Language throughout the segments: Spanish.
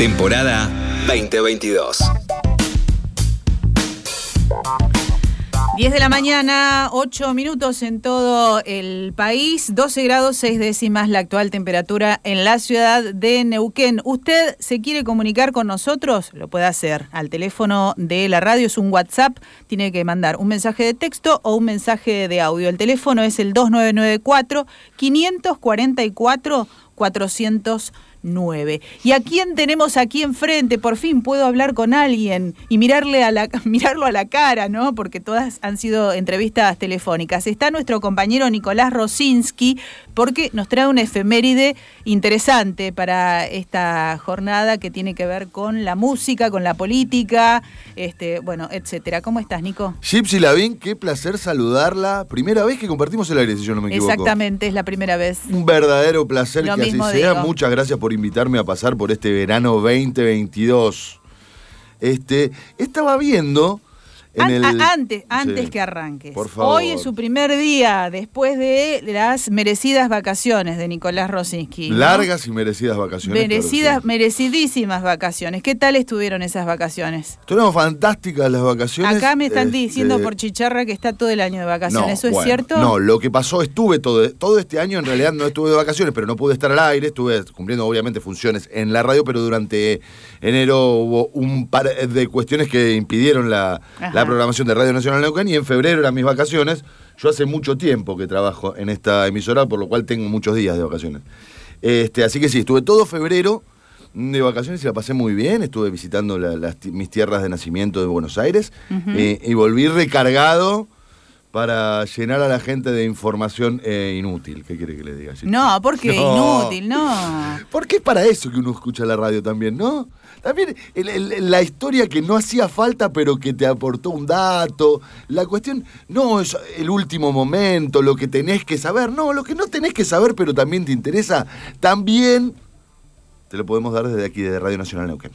Temporada 2022. 10 de la mañana, 8 minutos en todo el país, 12 grados 6 décimas la actual temperatura en la ciudad de Neuquén. ¿Usted se quiere comunicar con nosotros? Lo puede hacer al teléfono de la radio, es un WhatsApp, tiene que mandar un mensaje de texto o un mensaje de audio. El teléfono es el 2994 544 400 9. ¿Y a quién tenemos aquí enfrente? Por fin puedo hablar con alguien y mirarle a la, mirarlo a la cara, ¿no? Porque todas han sido entrevistas telefónicas. Está nuestro compañero Nicolás Rosinski porque nos trae una efeméride interesante para esta jornada que tiene que ver con la música, con la política, este, bueno, etcétera. ¿Cómo estás, Nico? Gypsy Lavín, qué placer saludarla. Primera vez que compartimos el aire, si yo no me equivoco. Exactamente, es la primera vez. Un verdadero placer que así sea. Muchas gracias por invitarme a pasar por este verano 2022. Este, estaba viendo antes, antes que arranques. Hoy es su primer día después de las merecidas vacaciones de Nicolás Rosinski. Largas y merecidas vacaciones. Merecidas, merecidísimas vacaciones. ¿Qué tal estuvieron esas vacaciones? Estuvieron fantásticas las vacaciones. Acá me están este, diciendo por chicharra que está todo el año de vacaciones. ¿Eso es cierto? No, lo que pasó, estuve todo, todo este año, en realidad no estuve de vacaciones, pero no pude estar al aire. Estuve cumpliendo obviamente funciones en la radio, pero durante enero hubo un par de cuestiones que impidieron la la programación de Radio Nacional Neuquén y en febrero eran mis vacaciones. Yo hace mucho tiempo que trabajo en esta emisora, por lo cual tengo muchos días de vacaciones. Este, así que sí, estuve todo febrero de vacaciones y la pasé muy bien. Estuve visitando mis tierras de nacimiento de Buenos Aires eh, y volví recargado para llenar a la gente de información eh, inútil. ¿Qué quiere que le diga? No, porque inútil, no. Porque es para eso que uno escucha la radio también, ¿no? También la historia que no hacía falta, pero que te aportó un dato. La cuestión no es el último momento, lo que tenés que saber. No, lo que no tenés que saber, pero también te interesa, también te lo podemos dar desde aquí, desde Radio Nacional Neuquén.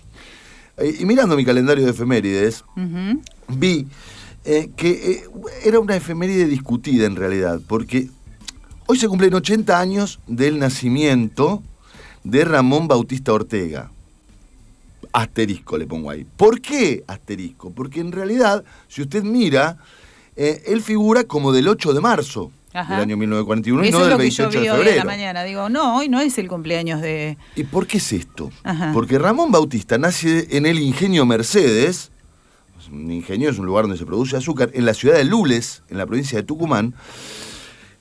Eh, y mirando mi calendario de efemérides, vi eh, que eh, era una efeméride discutida en realidad, porque hoy se cumplen 80 años del nacimiento de Ramón Bautista Ortega. Asterisco le pongo ahí. ¿Por qué asterisco? Porque en realidad, si usted mira, eh, él figura como del 8 de marzo del año 1941 y no del 28 de febrero. Hoy la mañana. Digo, no, hoy no es el cumpleaños de. ¿Y por qué es esto? Porque Ramón Bautista nace en el ingenio Mercedes, un ingenio es un lugar donde se produce azúcar, en la ciudad de Lules, en la provincia de Tucumán.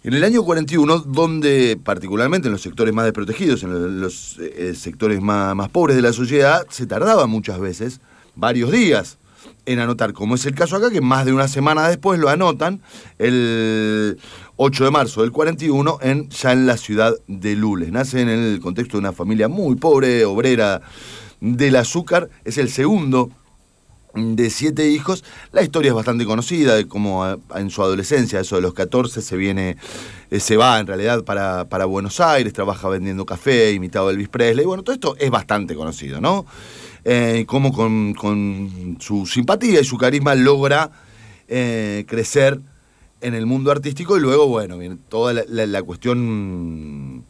En el año 41, donde particularmente en los sectores más desprotegidos, en los, eh, sectores más, más, pobres de la sociedad, se tardaba muchas veces, varios días, en anotar, como es el caso acá, que más de una semana después lo anotan, el 8 de marzo del 41, en, ya en la ciudad de Lules. Nace en el contexto de una familia muy pobre, obrera del azúcar, es el segundo de siete hijos. La historia es bastante conocida, de cómo eh, en su adolescencia, eso de los 14, se viene, eh, se va en realidad para, para, Buenos Aires, trabaja vendiendo café, imitado a Elvis Presley. Bueno, todo esto es bastante conocido, ¿no? Eh, cómo con, su simpatía y su carisma logra crecer en el mundo artístico y luego, bueno, toda la cuestión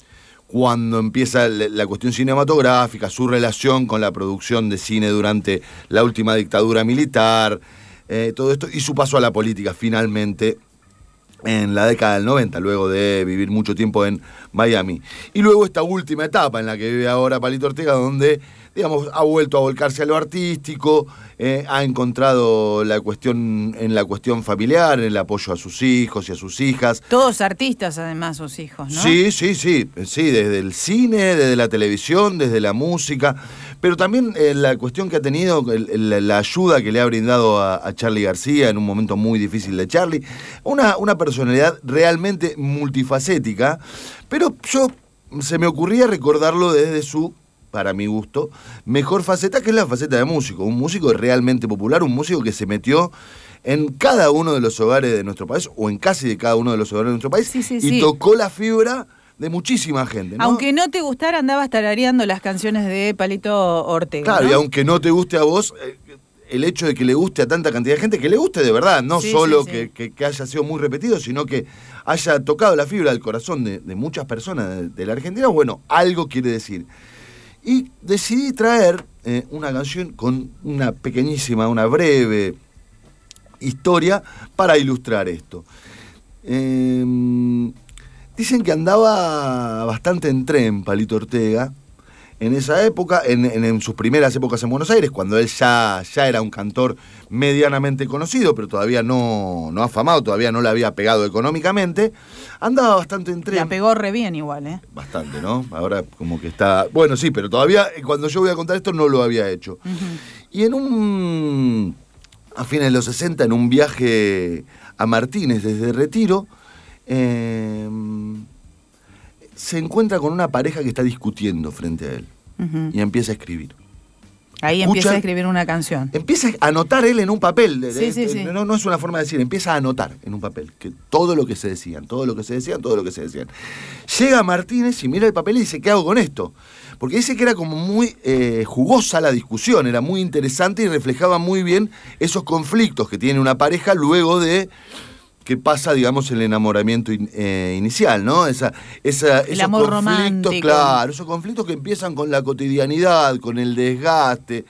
cuando empieza la cuestión cinematográfica, su relación con la producción de cine durante la última dictadura militar, eh, todo esto, y su paso a la política finalmente en la década del 90, luego de vivir mucho tiempo en Miami. Y luego esta última etapa en la que vive ahora Palito Ortega, donde digamos, ha vuelto a volcarse a lo artístico, eh, ha encontrado la cuestión en la cuestión familiar, en el apoyo a sus hijos y a sus hijas. Todos artistas, además, sus hijos, ¿no? Sí, sí, sí, sí, desde el cine, desde la televisión, desde la música, pero también eh, la cuestión que ha tenido, la ayuda que le ha brindado a, Charlie García en un momento muy difícil de Charlie, una, una personalidad realmente multifacética, pero yo se me ocurría recordarlo desde su para mi gusto, mejor faceta que es la faceta de músico. Un músico realmente popular, un músico que se metió en cada uno de los hogares de nuestro país, o en casi de cada uno de los hogares de nuestro país, y tocó la fibra de muchísima gente. Aunque no te gustara, andabas tarareando las canciones de Palito Ortega. Claro, y aunque no te guste a vos, eh, el hecho de que le guste a tanta cantidad de gente, que le guste de verdad, no solo que, haya sido muy repetido, sino que haya tocado la fibra del corazón de, muchas personas de, de la Argentina, bueno, algo quiere decir. Y decidí traer eh, una canción con una pequeñísima, una breve historia para ilustrar esto. Em, dicen que andaba bastante en tren Palito Ortega en esa época, en, sus primeras épocas en Buenos Aires, cuando él ya, ya era un cantor medianamente conocido, pero todavía no, no afamado, todavía no le había pegado económicamente, andaba bastante en tren. La pegó re bien igual, ¿eh? Bastante, ¿no? Ahora como que está... Bueno, sí, pero todavía cuando yo voy a contar esto no lo había hecho. Y en un... a fines de los 60, en un viaje a Martínez desde Retiro, eh, se encuentra con una pareja que está discutiendo frente a él y empieza a escribir. Ahí empieza a escribir una canción. Empieza a anotar él en un papel. No, no, es una forma de decir, empieza a anotar en un papel que todo lo que se decían, todo lo que se decían, todo lo que se decían. Llega Martínez y mira el papel y dice, ¿qué hago con esto? Porque dice que era como muy eh, jugosa la discusión, era muy interesante y reflejaba muy bien esos conflictos que tiene una pareja luego de que pasa, digamos, el enamoramiento eh, inicial, ¿no? Esa, esa, el esos amor conflictos, claro, esos conflictos que empiezan con la cotidianidad, con el desgaste,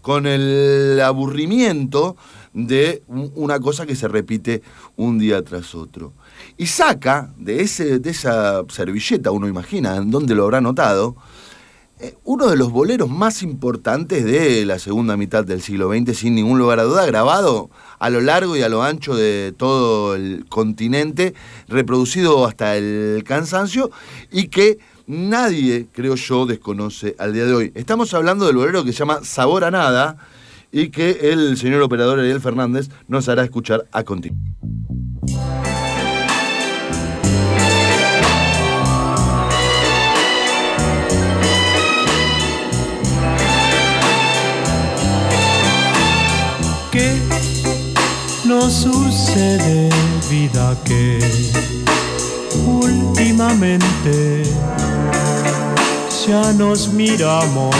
con el aburrimiento de una cosa que se repite un día tras otro. Y saca de, ese, de esa servilleta, uno imagina, en dónde lo habrá notado, eh, uno de los boleros más importantes de la segunda mitad del siglo XX, sin ningún lugar a duda, grabado a lo largo y a lo ancho de todo el continente, reproducido hasta el cansancio y que nadie, creo yo, desconoce al día de hoy. Estamos hablando del bolero que se llama Sabor a Nada y que el señor operador Ariel Fernández nos hará escuchar a continuación. Sucede vida que últimamente ya nos miramos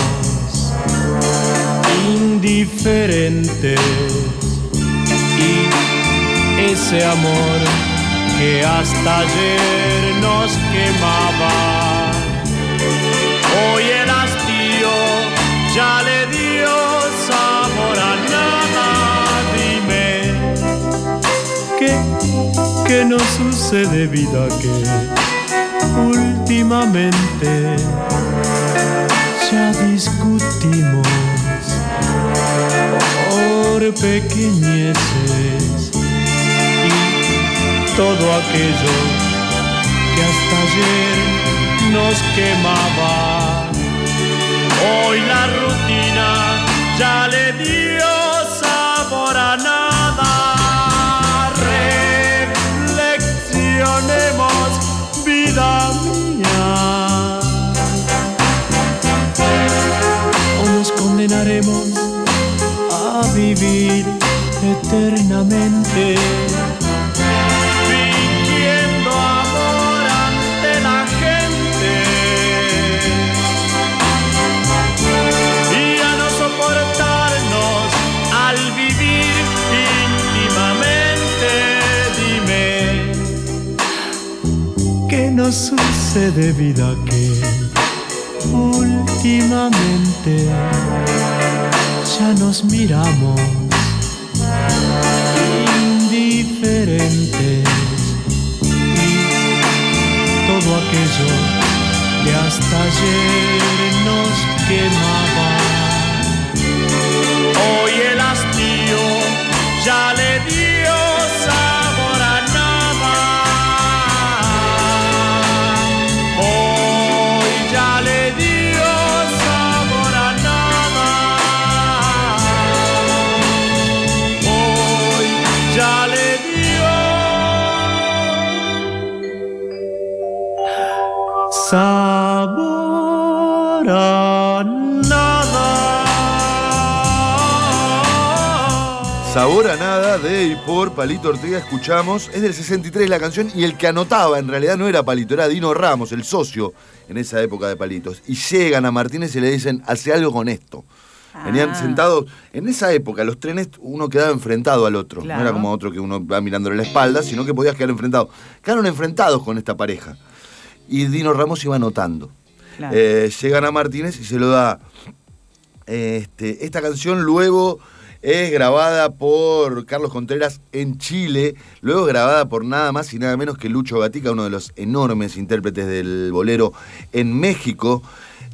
indiferentes. Y ese amor que hasta ayer nos quemaba hoy que no sucede vida que últimamente ya discutimos por pequeñeces y todo aquello que hasta ayer nos quemaba. Hoy la rutina ya le dio vivir eternamente. Fingiendo amor ante la gente. Y a no soportarnos al vivir íntimamente. Dime que no sucede vida que últimamente ya nos miramos. Indiferentes. Y todo aquello que hasta ayer nos Sabor a nada de y por Palito Ortega escuchamos. Es del 63 la canción y el que anotaba en realidad no era Palito, era Dino Ramos, el socio en esa época de Palitos. Y llegan a Martínez y le dicen, hace algo con esto. Venían Ah. sentados. En esa época, los trenes, uno quedaba enfrentado al otro. No era como otro que uno va mirándole la espalda, sino que podías quedar enfrentado. Quedaron enfrentados con esta pareja. Y Dino Ramos iba anotando. Claro. Eh, llegan a Martínez y se lo da Este, esta canción luego es grabada por Carlos Contreras en Chile, luego grabada por nada más y nada menos que Lucho Gatica, uno de los enormes intérpretes del bolero en México.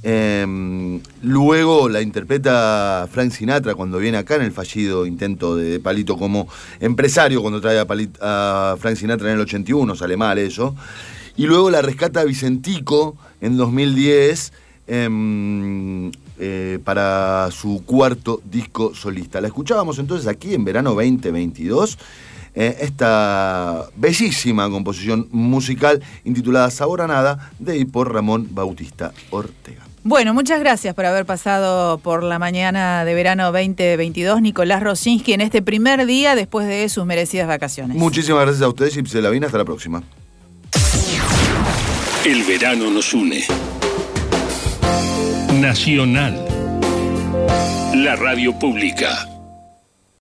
Em, luego la interpreta Frank Sinatra cuando viene acá en el fallido intento de Palito como empresario, cuando trae a, a Frank Sinatra en el 81, sale mal eso. Y luego la rescata Vicentico en 2010 Em, eh, para su cuarto disco solista. La escuchábamos entonces aquí en verano 2022. Eh, esta bellísima composición musical intitulada Sabor a Nada de y por Ramón Bautista Ortega. Bueno, muchas gracias por haber pasado por la mañana de verano 2022, Nicolás Rosinski, en este primer día después de sus merecidas vacaciones. Muchísimas gracias a ustedes y se la vine hasta la próxima. El verano nos une. Nacional. La radio pública.